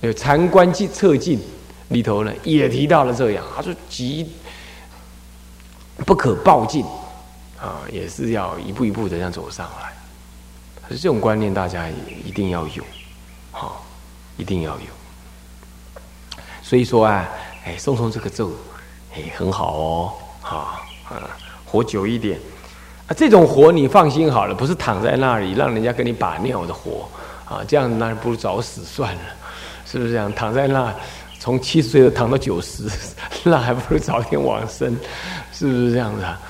有禅观进测进里头呢，也提到了这样，他说极不可暴进啊，也是要一步一步的这样走上来。可是这种观念大家一定要有，好，一定要有。所以说啊，哎，诵诵这个咒，哎，很好哦，好啊，活久一点啊。这种活你放心好了，不是躺在那里让人家跟你把尿的活啊，这样那不如早死算了，是不是这样？躺在那从七十岁躺到九十，那还不如早点往生，是不是这样子啊？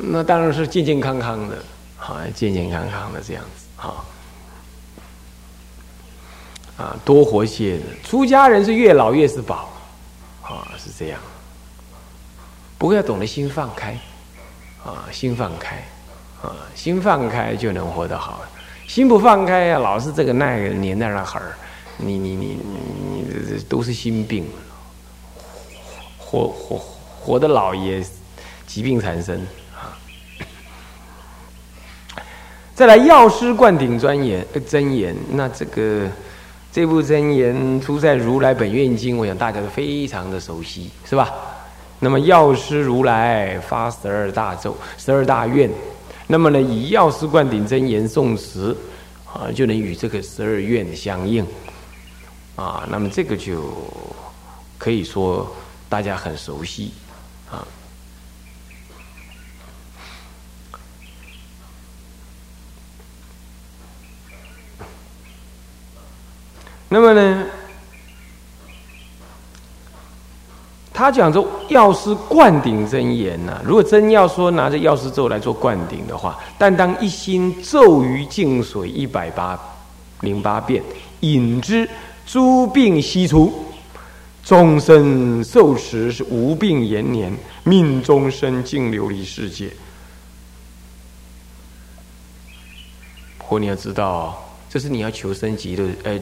那当然是健健康康的，好，健健康康的这样子。啊，啊，多活些的。出家人是越老越是宝，啊，是这样。不过要懂得心放开，啊，心放开，啊，心放开就能活得好。心不放开呀，老是这个那个黏在那儿，你你你你你都是心病，活活活的老爷疾病缠身。再来药师灌顶专言真言，那这个这部真言出在《如来本愿经》，我想大家都非常的熟悉，是吧？那么药师如来发十二大咒、十二大愿，那么呢，以药师灌顶真言诵持啊，就能与这个十二愿相应啊。那么这个就可以说大家很熟悉啊。那么呢，他讲说药师灌顶真言呐，如果真要说拿着药师咒来做灌顶的话，但当一心咒于净水一百八零八遍，引之诸病悉除，终身受持是无病延年，命终身净琉璃世界。或你要知道。这是你要求生极乐，呃，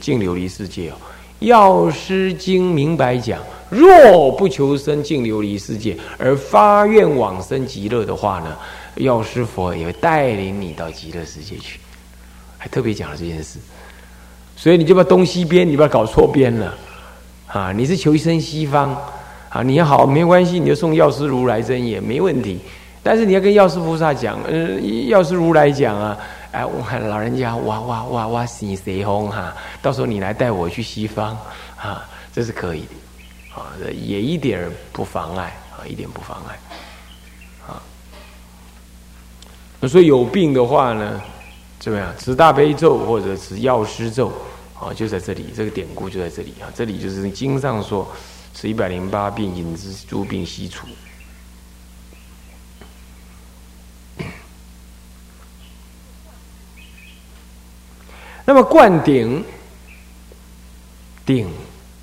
净琉璃世界哦。药师经明白讲，若不求生净琉璃世界，而发愿往生极乐的话呢，药师佛也会带领你到极乐世界去，还特别讲了这件事。所以你就把东西边，你不要搞错边了啊！你是求生西方啊，你好没关系，你就送药师如来真也没问题。但是你要跟药师菩萨讲，嗯，药师如来讲啊。哎，我喊老人家，哇哇哇哇，西西风哈，到时候你来带我去西方，啊，这是可以的，啊，也一点不妨碍，啊，一点不妨碍，啊。所以有病的话呢，怎么样？持大悲咒或者持药师咒，啊，就在这里，这个典故就在这里啊，这里就是经上说，是一百零八病，引之诸病悉除。那么灌顶，顶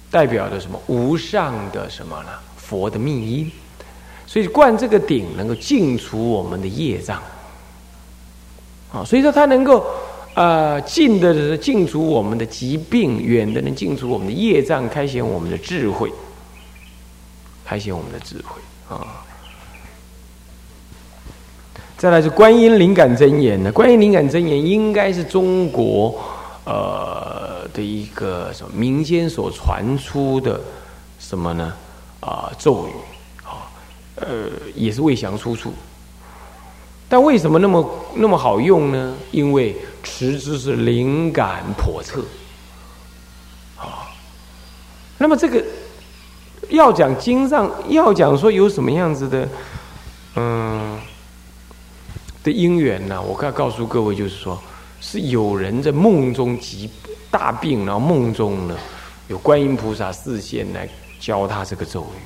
代表着什么？无上的什么呢？佛的密因，所以灌这个顶能够净除我们的业障，啊，所以说它能够呃近的是净除我们的疾病，远的能净除我们的业障，开显我们的智慧，开显我们的智慧啊。再来是观音灵感真言呢？观音灵感真言应该是中国呃的一个什么民间所传出的什么呢？啊咒语啊，呃也是未详出处。但为什么那么那么好用呢？因为持之是灵感叵测啊。那么这个要讲经上要讲说有什么样子的嗯。的因缘呢？我可告诉各位，就是说，是有人在梦中疾大病，然后梦中呢，有观音菩萨视线来教他这个咒语。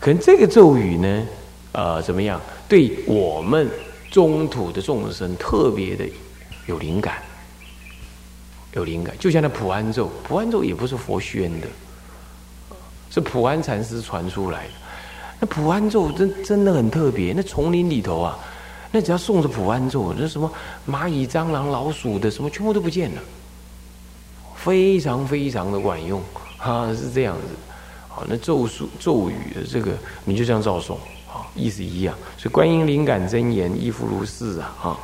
可能这个咒语呢，呃，怎么样？对我们中土的众生特别的有灵感，有灵感。就像那普安咒，普安咒也不是佛宣的，是普安禅师传出来的。那普安咒真真的很特别，那丛林里头啊。那只要送着普安咒，那什么蚂蚁、蟑螂、老鼠的什么全部都不见了，非常非常的管用啊，是这样子。好，那咒术咒语的这个你就这样照诵，意思一样。所以观音灵感真言亦复如是啊，哈，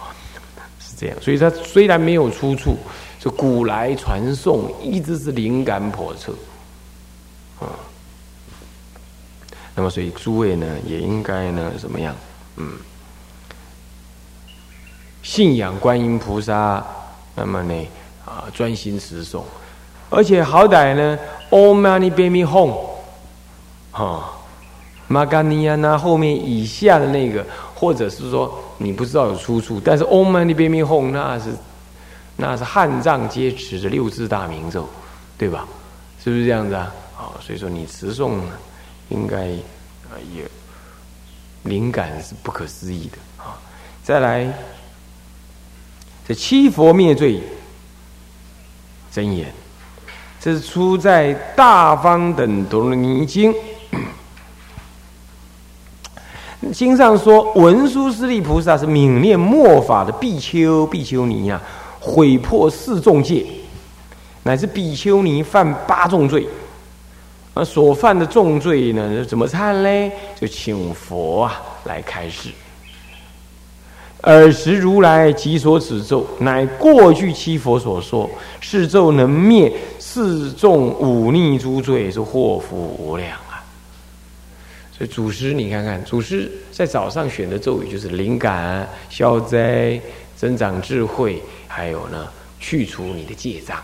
是这样。所以它虽然没有出处，这古来传颂一直是灵感叵测，啊。那么，所以诸位呢，也应该呢，怎么样？嗯，信仰观音菩萨，那么呢，啊，专心持诵，而且好歹呢，Om Mani Padme Hum，哈，玛嘎尼亚那后面以下的那个，或者是说你不知道有出处，但是 Om Mani Padme Hum 那是那是汉藏皆持的六字大明咒，对吧？是不是这样子啊？好，所以说你持诵。应该啊，也灵感是不可思议的啊！再来，这七佛灭罪真言，这是出在《大方等陀罗尼经》经上说，文殊师利菩萨是泯念末法的比丘、比丘尼呀，毁破四重戒，乃至比丘尼犯八重罪。而所犯的重罪呢？怎么忏嘞？就请佛啊来开示。尔时如来即所指咒，乃过去七佛所说，是咒能灭四众忤逆诸罪，是祸福无量！祖师，你看看，祖师在早上选的咒语就是灵感、消灾、增长智慧，还有呢，去除你的戒障。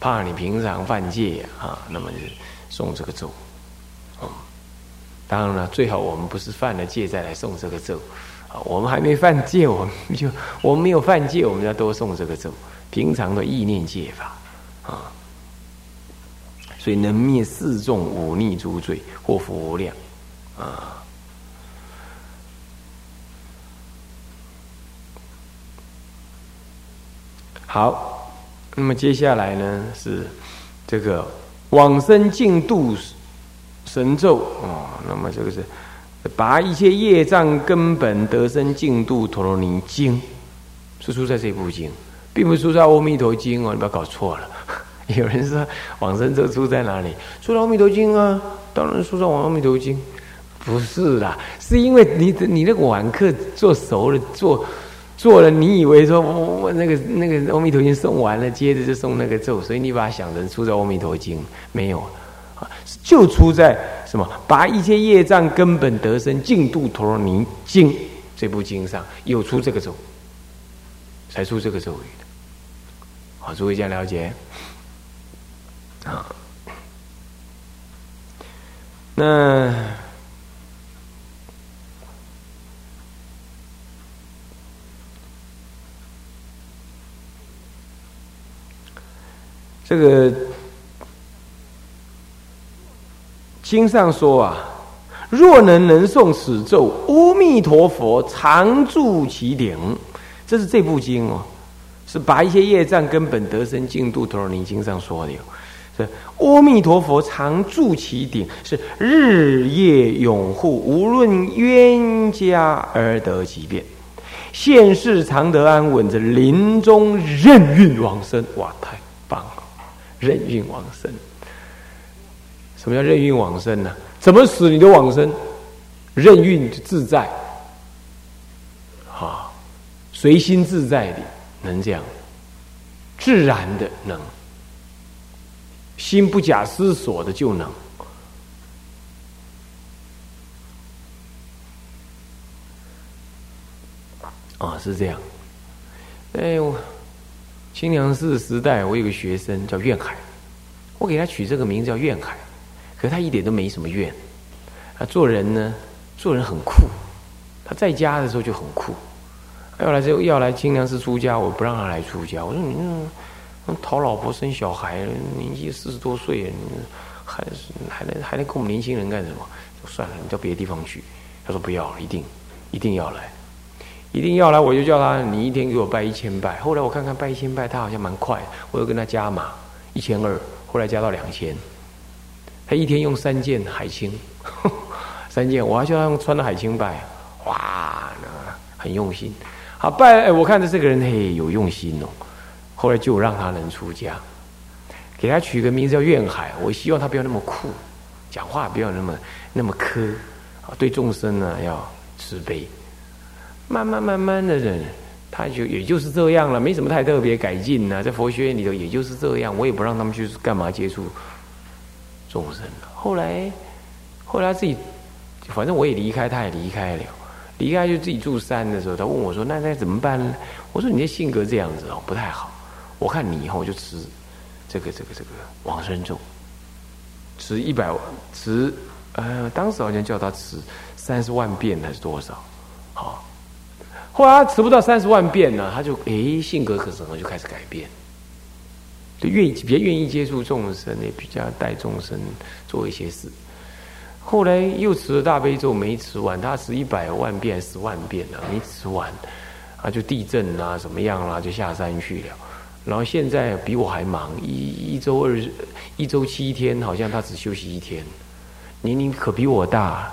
怕你平常犯戒啊，那么就送这个咒。当然了，最好我们不是犯了戒再来送这个咒。啊，我们还没犯戒，我们就我们没有犯戒，我们要多送这个咒。平常的意念戒法啊，所以能灭四众忤逆诸罪，祸福无量啊。好。那么接下来呢是这个往生净度神咒啊，那么这个是拔一切业障根本得生净度陀罗尼经，是出在这部经，并不是出在阿弥陀经哦，你不要搞错了。有人说往生咒出在哪里？出在阿弥陀经啊，当然出在往阿弥陀经，不是啦，是因为你你那个晚课做熟了做。做了，你以为说我我那个那个《阿弥陀经》送完了，接着就送那个咒，所以你把它想成出在《阿弥陀经》没有啊？就出在什么？把一切业障根本得生净度陀罗尼经这部经上有出这个咒，才出这个咒语的。好，诸位这样了解啊？那。这个经上说啊，若能能诵此咒，阿弥陀佛常住其顶。这是这部经哦，是把一些业障根本得生净度陀罗尼经上说的。是阿弥陀佛常住其顶，是日夜拥护，无论冤家而得其变，现世常得安稳，这临终任运往生。哇，太棒了！任运往生，什么叫任运往生呢？怎么死你都往生，任运自在，啊，随心自在的能这样，自然的能，心不假思索的就能，啊，是这样，哎呦。清凉寺时代，我有个学生叫愿海，我给他取这个名字叫愿海，可他一点都没什么愿，他做人呢，做人很酷，他在家的时候就很酷，要来就要来清凉寺出家，我不让他来出家，我说你讨老婆生小孩，年纪四十多岁，还是还能还能跟我们年轻人干什么？算了，你到别的地方去。他说不要，一定一定要来。一定要来，我就叫他，你一天给我拜一千拜。后来我看看拜一千拜，他好像蛮快，我又跟他加码一千二，后来加到两千。他一天用三件海青，三件，我还叫他用穿的海青拜，哇，很用心。好拜，我看着这个人嘿有用心哦。后来就让他能出家，给他取个名字叫愿海。我希望他不要那么酷，讲话不要那么那么苛啊，对众生呢要慈悲。慢慢慢慢的人，他就也就是这样了，没什么太特别改进呢。在佛学院里头，也就是这样，我也不让他们去干嘛接触众生了。后来，后来自己，反正我也离开，他也离开了。离开就自己住山的时候，他问我说：“那该怎么办呢？”我说：“你这性格这样子哦，不太好。我看你以后就吃这个这个这个往生咒，吃一百万，吃呃，当时好像叫他吃三十万遍还是多少？好。”后来他持不到三十万遍呢，他就诶性格可能就开始改变，就愿意比较愿意接触众生，也比较带众生做一些事。后来又持了大悲咒没持完，他持一百万遍、十万遍了没持完，啊就地震啊怎么样啦，就下山去了。然后现在比我还忙，一一周二一周七天，好像他只休息一天。年龄可比我大，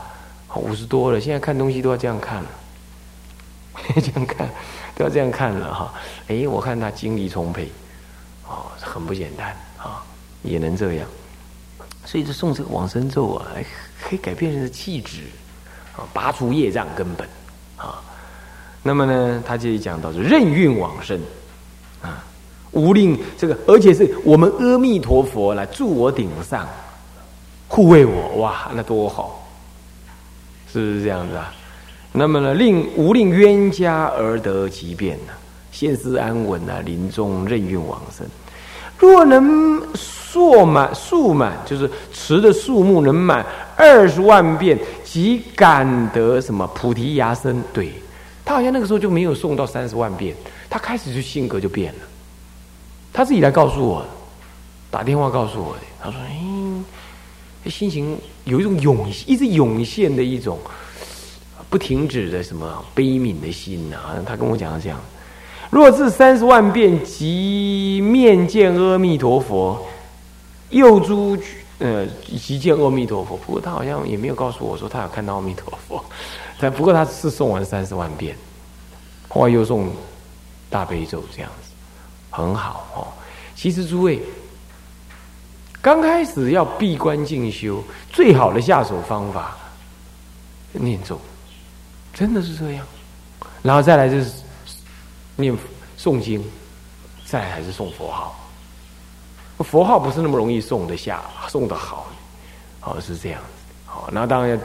五十多了，现在看东西都要这样看了。这样看，都要这样看了哈。哎，我看他精力充沛，哦，很不简单啊，也能这样。所以这送这个往生咒啊，可以改变人的气质，啊，拔除业障根本啊。那么呢，他这里讲到是任运往生啊，无令这个，而且是我们阿弥陀佛来助我顶上，护卫我，哇，那多好，是不是这样子啊？那么呢，令无令冤家而得其变呢？现世安稳啊，临终任运往生。若能数满数满，就是持的数目能满二十万遍，即感得什么菩提芽生。对他好。像那个时候就没有送到三十万遍，他开始就性格就变了。他自己来告诉我，打电话告诉我的。他说：“哎，心情有一种涌，一直涌现的一种。”不停止的什么悲悯的心呐？他跟我讲的这样。若至三十万遍，即面见阿弥陀佛，又诸呃即见阿弥陀佛。不过他好像也没有告诉我说他有看到阿弥陀佛。但不过他是诵完三十万遍，后来又诵大悲咒这样子，很好哦。其实诸位刚开始要闭关进修，最好的下手方法念咒。真的是这样，然后再来就是念诵经，再来还是诵佛号。佛号不是那么容易诵得下，诵得好，哦是这样子。好，那当然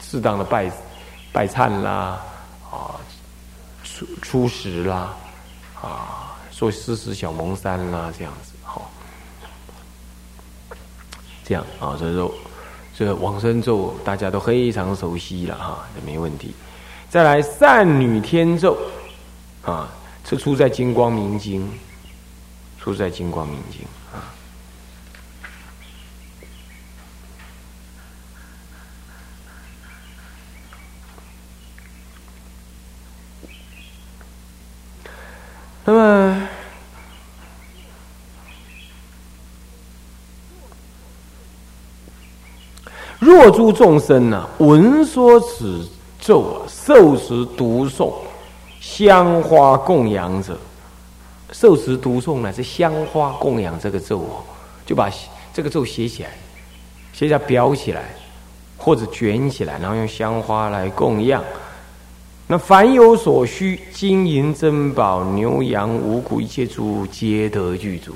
适当的拜拜忏啦，啊初初食啦，啊做施食小蒙山啦，这样子好。这样啊，所以说。这往生咒大家都非常熟悉了哈，这没问题。再来善女天咒啊，这出在《金光明经》，出在《金光明经》啊。那么。若诸众生呢，闻说此咒啊，受持读诵，香花供养者，受持读诵呢是香花供养这个咒哦，就把这个咒写起来，写下裱起来，或者卷起来，然后用香花来供养。那凡有所需，金银珍宝、牛羊五谷一切诸物，皆得具足。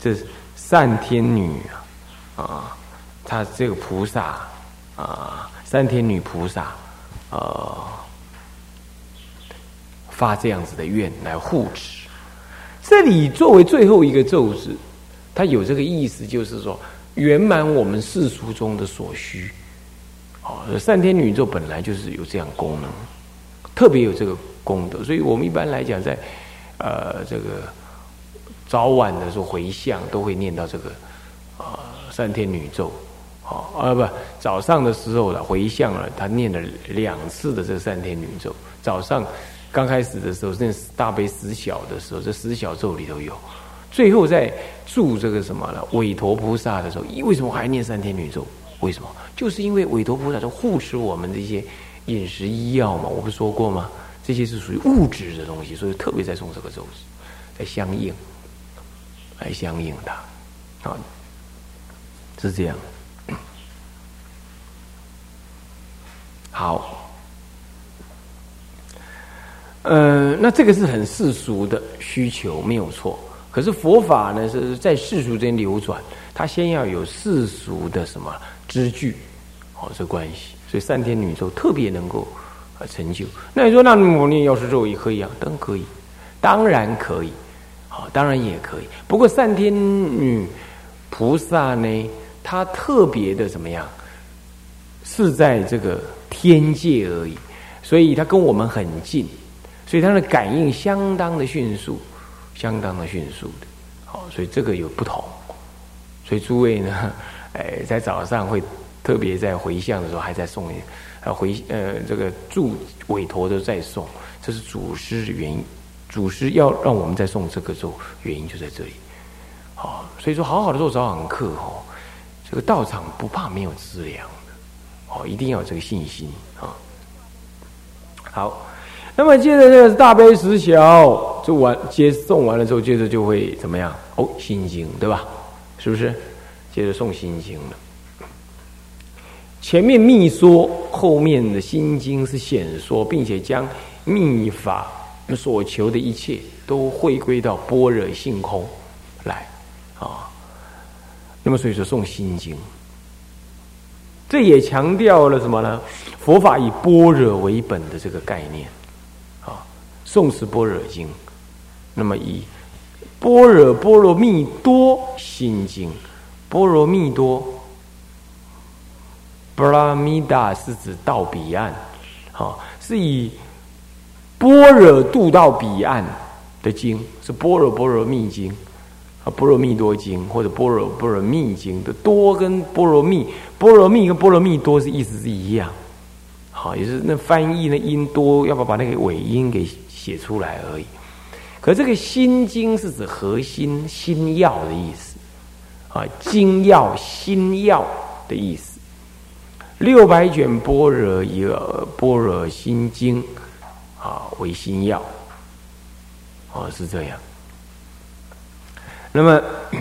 这是善天女啊，啊。他这个菩萨啊，三天女菩萨，呃，发这样子的愿来护持。这里作为最后一个咒子，它有这个意思，就是说圆满我们世俗中的所需。哦，三天女咒本来就是有这样功能，特别有这个功德，所以我们一般来讲，在呃这个早晚的时候回向，都会念到这个啊三天女咒。哦，啊不，早上的时候了，回向了，他念了两次的这三天女咒。早上刚开始的时候，念大悲十小的时候，这十小咒里头有。最后在祝这个什么呢？韦陀菩萨的时候，为什么还念三天女咒？为什么？就是因为韦陀菩萨就护持我们这些饮食医药嘛，我不是说过吗？这些是属于物质的东西，所以特别在送这个咒子，来相应，来相应它，啊，是这样。好，呃，那这个是很世俗的需求，没有错。可是佛法呢，是在世俗间流转，它先要有世俗的什么支据，哦，这关系。所以三天女咒特别能够啊成就。那你说，那我念药师咒也可以啊？当然可以，当然可以，好，当然也可以。不过三天女菩萨呢，她特别的怎么样？是在这个天界而已，所以它跟我们很近，所以它的感应相当的迅速，相当的迅速的。好，所以这个有不同。所以诸位呢，哎，在早上会。特别在回向的时候，还在送，呃回呃这个祝委托的在送，这是祖师原因。祖师要让我们在送这个咒，原因就在这里。好，所以说好好的做早晚课哦，这个道场不怕没有资粮，哦，一定要有这个信心啊。好，那么接着这个大悲十小，就完接送完了之后，接着就会怎么样？哦，心经对吧？是不是？接着送心经了。前面密说，后面的心经是显说，并且将密法所求的一切都回归到般若性空来啊。那么，所以说送心经，这也强调了什么呢？佛法以般若为本的这个概念啊。诵持般若经，那么以般若波罗蜜多心经，般若蜜多。波罗蜜达是指到彼岸，啊，是以般若度到彼岸的经，是般若波罗蜜经啊，般若蜜多经或者般若波罗蜜经的多跟般若蜜，般若蜜跟般若蜜多是意思是一样，好，也是那翻译那音多，要不要把那个尾音给写出来而已。可这个心经是指核心心要的意思啊，经要心要的意思。六百卷般若一个般若心经啊为心要，哦是这样。那么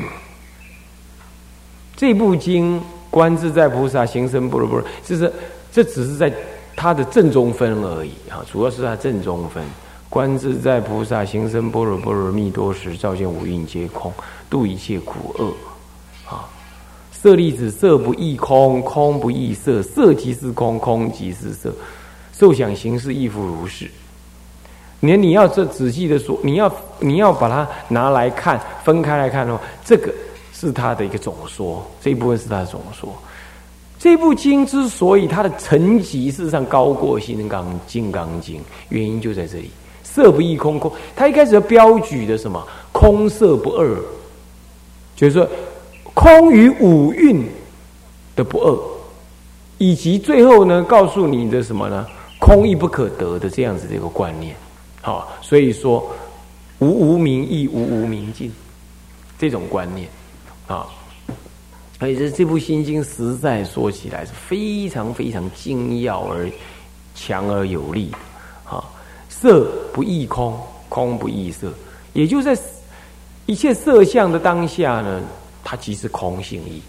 这部经观自在菩萨行深般若波罗，就是这只是在它的正中分而已啊，主要是它正中分。观自在菩萨行深般若波罗蜜多时，照见五蕴皆空，度一切苦厄。啊色粒子，色不异空，空不异色，色即是空，空即是色，受想行识亦复如是。你你要这仔细的说，你要你要把它拿来看，分开来看的话，这个是他的一个总说，这一部分是他的总说。这部经之所以它的层级事实上高过《心刚金刚经》，原因就在这里。色不异空，空，它一开始标举的什么？空色不二，就是说。空与五蕴的不二，以及最后呢，告诉你的什么呢？空亦不可得的这样子的一个观念，好，所以说无无明亦无无明尽这种观念啊，而且这这部心经实在说起来是非常非常精要而强而有力啊。色不异空，空不异色，也就在一切色相的当下呢。它即是空性意，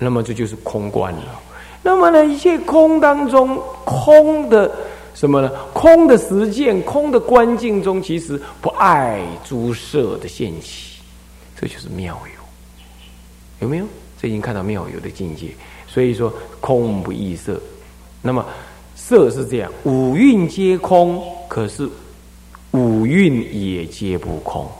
那么这就是空观了。那么呢，一切空当中，空的什么呢？空的实践，空的观境中，其实不爱诸色的现起，这就是妙有。有没有？这已经看到妙有的境界。所以说，空不异色。那么色是这样，五蕴皆空，可是五蕴也皆不空。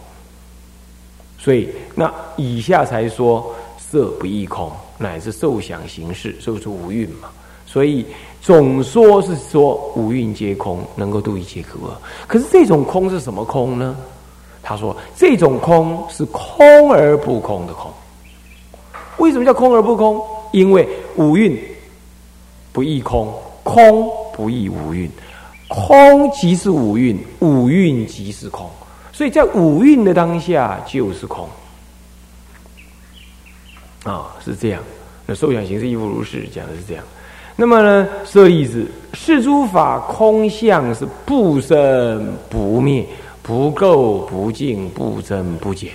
所以，那以下才说色不异空，乃是受想行识，受出五蕴嘛。所以总说是说五蕴皆空，能够度一切苦厄。可是这种空是什么空呢？他说这种空是空而不空的空。为什么叫空而不空？因为五蕴不异空，空不异五蕴，空即是五蕴，五蕴即是空。所以在五蕴的当下就是空，啊，是这样。那受想行识亦复如是，讲的是这样。那么呢，舍利子，是诸法空相是不生不灭，不垢不净，不增不减。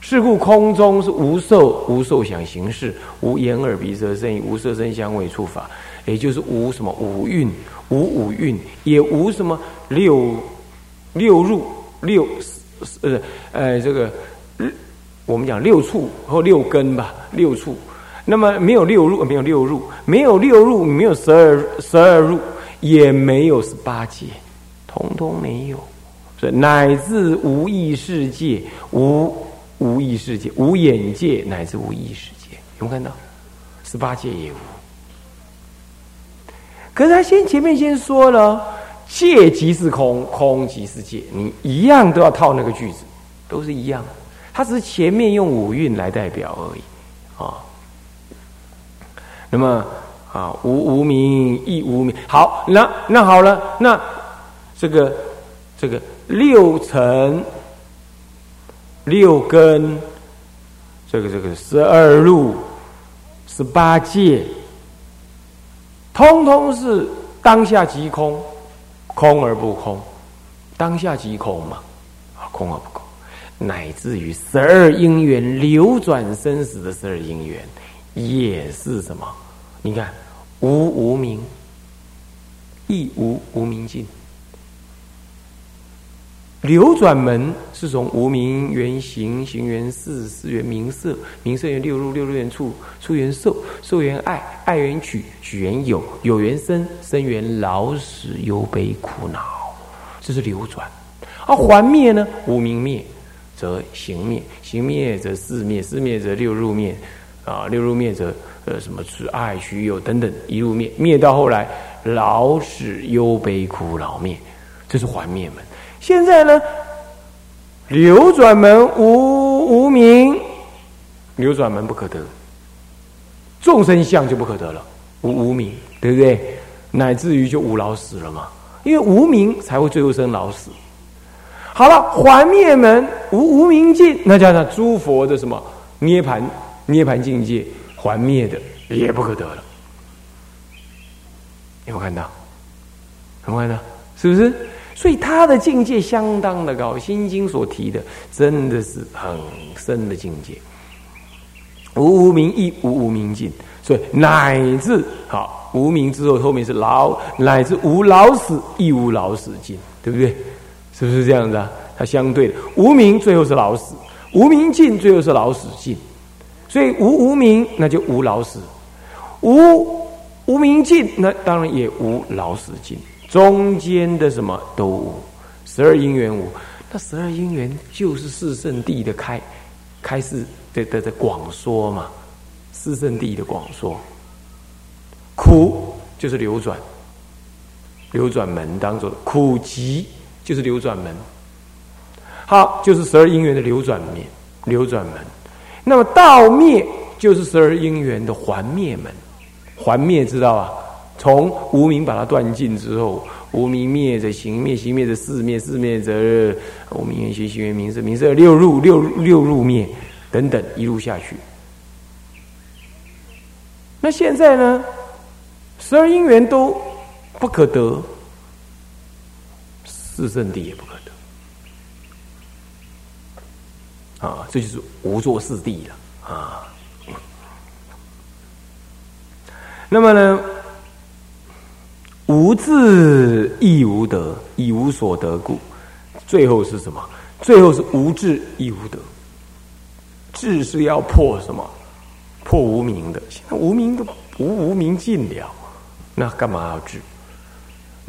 是故空中是无受，无受想行识，无眼耳鼻舌身意，无色声香味触法。也就是无什么五蕴，无五蕴，也无什么六六入六呃呃这个我们讲六处或六根吧，六处。那么没有六入，没有六入，没有六入，没有十二十二入，也没有十八界，通通没有。所以乃至无意世界，无无意世界，无眼界，乃至无意世界，有没有看到？十八界也无。可是他先前面先说了，界即是空，空即是界，你一样都要套那个句子，都是一样。他只是前面用五蕴来代表而已啊。那么啊，无无名亦无名。好，那那好了，那这个这个六层六根，这个这个十二路十八界，通通是当下即空，空而不空，当下即空嘛，啊，空而不空，乃至于十二因缘流转生死的十二因缘。也是什么？你看，无无明，亦无无明尽。流转门是从无名缘行，行缘事，事缘名色，名色缘六入，六入缘处，处缘受，受缘爱，爱缘取，取缘有，有缘生，生缘老死忧悲苦恼，这是流转。而还灭呢？无名灭则行灭，行灭则事灭，事灭则六入灭。啊，六入灭者，呃，什么是爱、取、有等等，一路灭，灭到后来，老死忧悲苦恼灭，这是还灭门。现在呢，流转门无无名，流转门不可得，众生相就不可得了，无无名，对不对？乃至于就无老死了嘛，因为无名才会最后生老死。好了，还灭门无无名尽，那叫做诸佛的什么涅盘。涅盘境界还灭的也不可得了，有没有看到？有没有看到？是不是？所以他的境界相当的高，《心经》所提的真的是很深的境界。无无名亦无无名尽，所以乃至好无名之后，后面是老，乃至无老死亦无老死尽，对不对？是不是这样子啊？它相对的，无名最后是老死，无名尽最后是老死尽。所以无无名，那就无老死；无无名尽，那当然也无老死尽。中间的什么都无，十二因缘无。那十二因缘就是四圣地的开开始的的的广说嘛，四圣地的广说。苦就是流转，流转门当中的苦集就是流转门。好，就是十二因缘的流转面，流转门。那么道灭就是十二因缘的还灭门，还灭知道啊？从无名把它断尽之后，无名灭则行灭，行灭则四灭，四灭则无名缘行，行缘名色，名色六入六六入灭等等一路下去。那现在呢？十二因缘都不可得，四圣地也不可。啊，这就是无作四谛了啊。那么呢，无智亦无得，亦无所得故，最后是什么？最后是无智亦无得。智是要破什么？破无名的。现在无名都无无名尽了，那干嘛要智？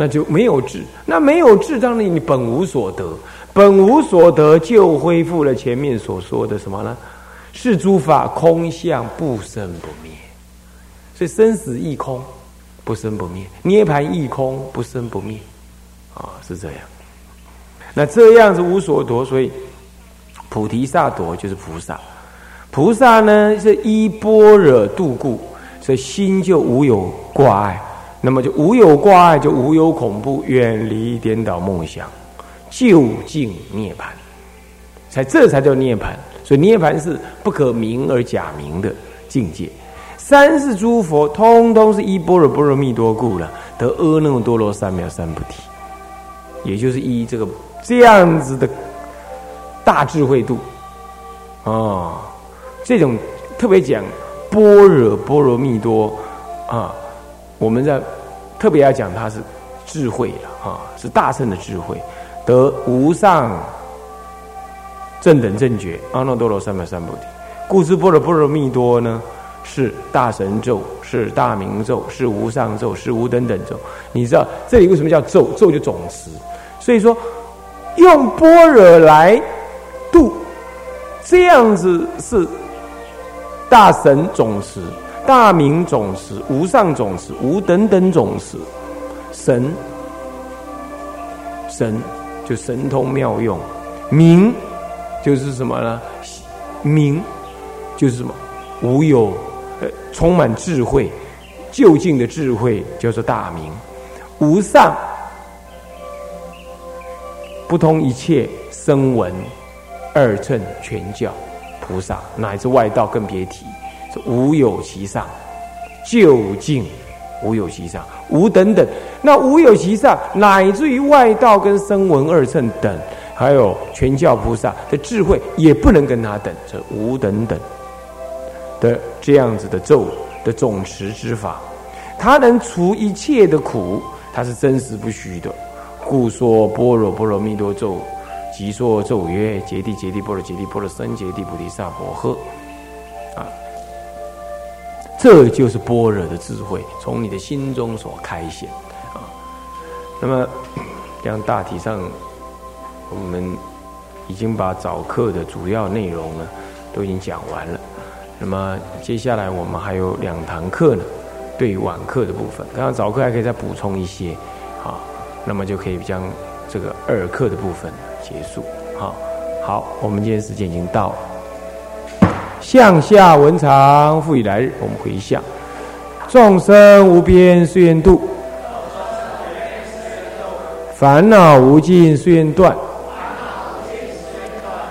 那就没有智。那没有智，当然你本无所得。本无所得，就恢复了前面所说的什么呢？是诸法空相，不生不灭。所以生死亦空，不生不灭；涅盘亦空，不生不灭。啊，是这样。那这样是无所夺，所以菩提萨埵就是菩萨。菩萨呢是依般若度故，所以心就无有挂碍。那么就无有挂碍，就无有恐怖，远离颠倒梦想。究竟涅盘，才这才叫涅槃。所以涅盘是不可名而假名的境界。三世诸佛通通是依般若波罗蜜多故了，得阿耨多罗三藐三菩提，也就是依这个这样子的大智慧度啊。这种特别讲般若波罗蜜多啊，我们在特别要讲它是智慧了啊，是大圣的智慧，得无上正等正觉，阿耨多罗三藐三菩提。故知般若波罗蜜多呢，是大神咒，是大明咒，是无上咒，是无等等咒。你知道这里为什么叫咒？咒就总词，所以说用般若来度，这样子是大神总持。大明总持、无上总持、无等等总持，神神就神通妙用，明就是什么呢？明就是什么？无有呃，充满智慧，究竟的智慧叫做大明。无上不通一切声闻二乘全教菩萨，乃至外道更别提。无有其上，究竟无有其上，无等等。那无有其上，乃至于外道跟声闻二乘等，还有全教菩萨的智慧，也不能跟他等。这无等等的这样子的咒的总持之法，它能除一切的苦，它是真实不虚的。故说般若波罗蜜多咒，即说咒曰：揭谛揭谛，波罗揭谛，波罗僧揭谛，菩提萨婆诃。啊这就是般若的智慧，从你的心中所开显啊。那么，这样大体上，我们已经把早课的主要内容呢，都已经讲完了。那么接下来我们还有两堂课呢，对于晚课的部分，刚刚早课还可以再补充一些啊。那么就可以将这个二课的部分结束。好，好，我们今天时间已经到了。向下文长复以来日，我们回向众生无边誓愿度，烦恼无尽誓愿断，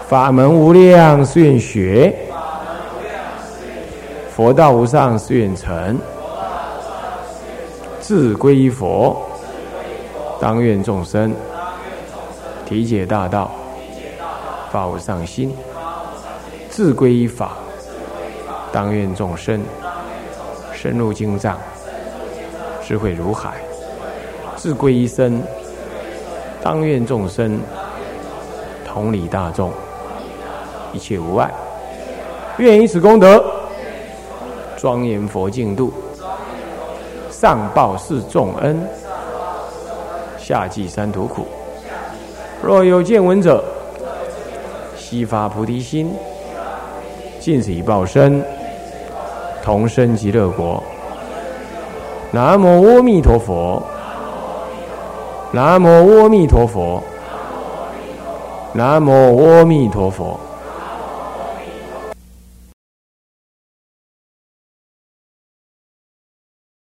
法门无量誓愿学，佛道无上誓愿成，自归于佛，当愿众生体解大道，发无上心。自归依法，当愿众生深入经藏，智慧如海；自归依身，当愿众生同理大众，一切无碍。愿以此功德，庄严佛净土，上报四重恩，下济三途苦。若有见闻者，悉发菩提心。尽此一报身，同生极乐国。南无阿弥陀佛。南无阿弥陀佛。南无阿弥陀佛。